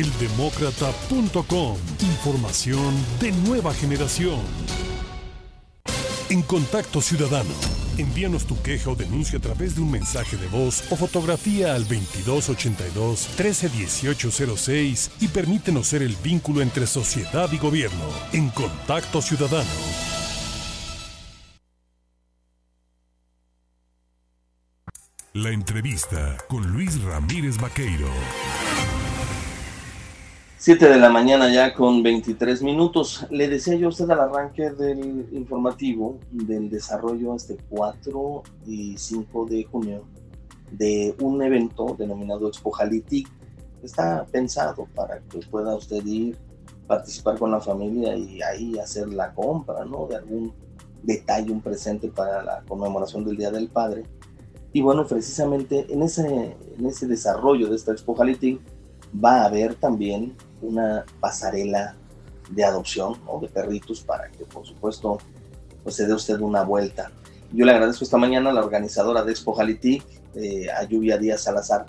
Eldemócrata.com. Información de nueva generación. En Contacto Ciudadano. Envíanos tu queja o denuncia a través de un mensaje de voz o fotografía al 2282 131806 y permítenos ser el vínculo entre sociedad y gobierno. En Contacto Ciudadano. La entrevista con Luis Ramírez Vaqueiro. 7 de la mañana ya con 23 minutos. Le decía yo a usted al arranque del informativo del desarrollo este 4 y 5 de junio de un evento denominado Expo Jalitic. Está pensado para que pueda usted ir, participar con la familia y ahí hacer la compra, ¿no? De algún detalle, un presente para la conmemoración del Día del Padre y bueno, precisamente en ese, en ese desarrollo de esta Expo Jalitic va a haber también una pasarela de adopción de perritos para que por supuesto pues se dé usted una vuelta. Yo le agradezco esta mañana a la organizadora de Expo Jalitic, eh, a Lluvia Díaz Salazar,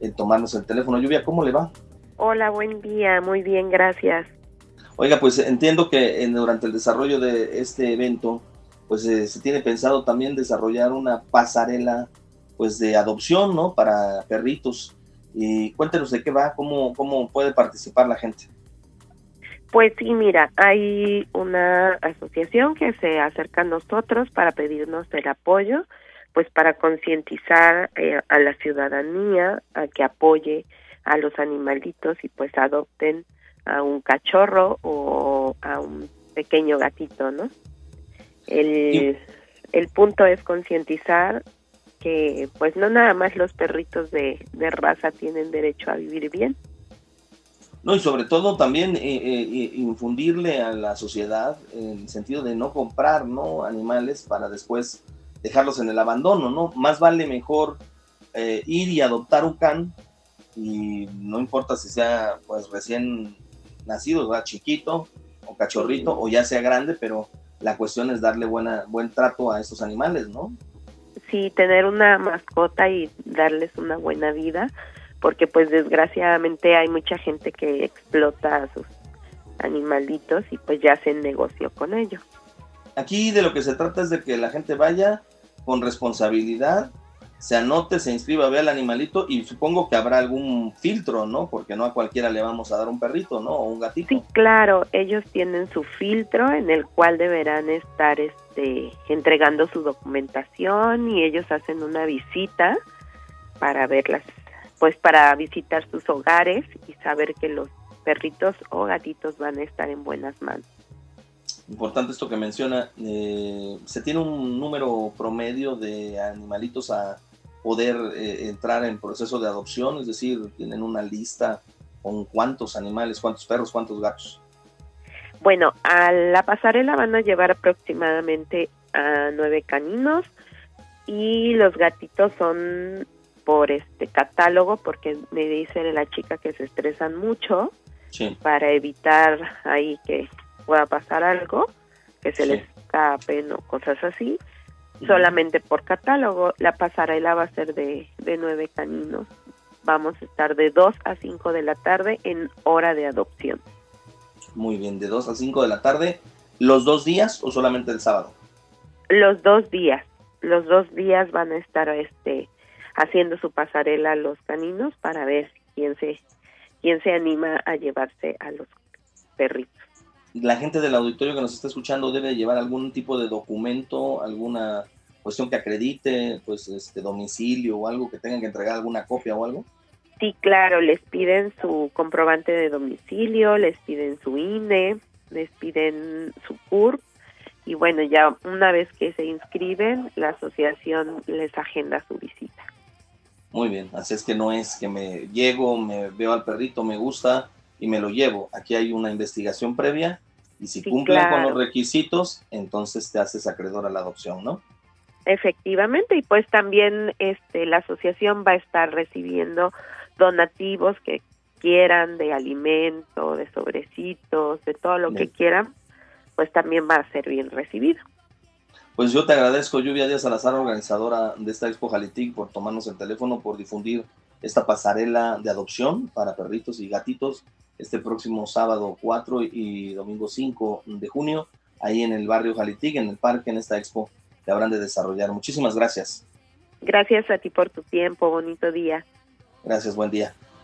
en tomarnos el teléfono. Lluvia, ¿cómo le va? Hola, buen día, muy bien, gracias. Oiga, pues entiendo que durante el desarrollo de este evento, pues eh, se tiene pensado también desarrollar una pasarela pues de adopción, ¿no? Para perritos. Y cuéntenos de qué va, cómo, cómo puede participar la gente. Pues sí, mira, hay una asociación que se acerca a nosotros para pedirnos el apoyo, pues para concientizar eh, a la ciudadanía a que apoye a los animalitos y pues adopten a un cachorro o a un pequeño gatito, ¿no? El, el punto es concientizar que pues no nada más los perritos de, raza tienen derecho a vivir bien. No, y sobre todo también eh, eh, infundirle a la sociedad en el sentido de no comprar ¿no? animales para después dejarlos en el abandono, ¿no? Más vale mejor eh, ir y adoptar un can y no importa si sea pues recién nacido, ¿verdad? chiquito o cachorrito o ya sea grande, pero la cuestión es darle buena, buen trato a estos animales, ¿no? Sí tener una mascota y darles una buena vida, porque pues desgraciadamente hay mucha gente que explota a sus animalitos y pues ya hacen negocio con ellos. Aquí de lo que se trata es de que la gente vaya con responsabilidad, se anote, se inscriba, vea al animalito y supongo que habrá algún filtro, ¿no? Porque no a cualquiera le vamos a dar un perrito, ¿no? O un gatito. Sí, claro, ellos tienen su filtro en el cual deberán estar este, entregando su documentación y ellos hacen una visita para verlas, pues para visitar sus hogares y saber que los perritos o gatitos van a estar en buenas manos. Importante esto que menciona, eh, se tiene un número promedio de animalitos a poder eh, entrar en proceso de adopción, es decir, tienen una lista con cuántos animales, cuántos perros, cuántos gatos. Bueno, a la pasarela van a llevar aproximadamente a nueve caninos y los gatitos son por este catálogo porque me dice la chica que se estresan mucho para evitar ahí que pueda pasar algo, que se les escapen o cosas así solamente por catálogo. La pasarela va a ser de, de nueve caninos. Vamos a estar de 2 a 5 de la tarde en hora de adopción. Muy bien, de 2 a 5 de la tarde, ¿los dos días o solamente el sábado? Los dos días. Los dos días van a estar este haciendo su pasarela los caninos para ver quién se quién se anima a llevarse a los perritos la gente del auditorio que nos está escuchando debe llevar algún tipo de documento, alguna cuestión que acredite, pues este domicilio o algo que tengan que entregar alguna copia o algo. Sí, claro, les piden su comprobante de domicilio, les piden su INE, les piden su CURP y bueno, ya una vez que se inscriben, la asociación les agenda su visita. Muy bien, así es que no es que me llego, me veo al perrito, me gusta y me lo llevo. Aquí hay una investigación previa y si cumplen con los requisitos, entonces te haces acreedor a la adopción, ¿no? Efectivamente, y pues también este la asociación va a estar recibiendo donativos que quieran de alimento, de sobrecitos, de todo lo que quieran, pues también va a ser bien recibido. Pues yo te agradezco, Lluvia Díaz Salazar, organizadora de esta Expo Jalitic, por tomarnos el teléfono, por difundir esta pasarela de adopción para perritos y gatitos este próximo sábado 4 y domingo 5 de junio, ahí en el barrio Jalitig, en el parque, en esta expo que habrán de desarrollar. Muchísimas gracias. Gracias a ti por tu tiempo, bonito día. Gracias, buen día.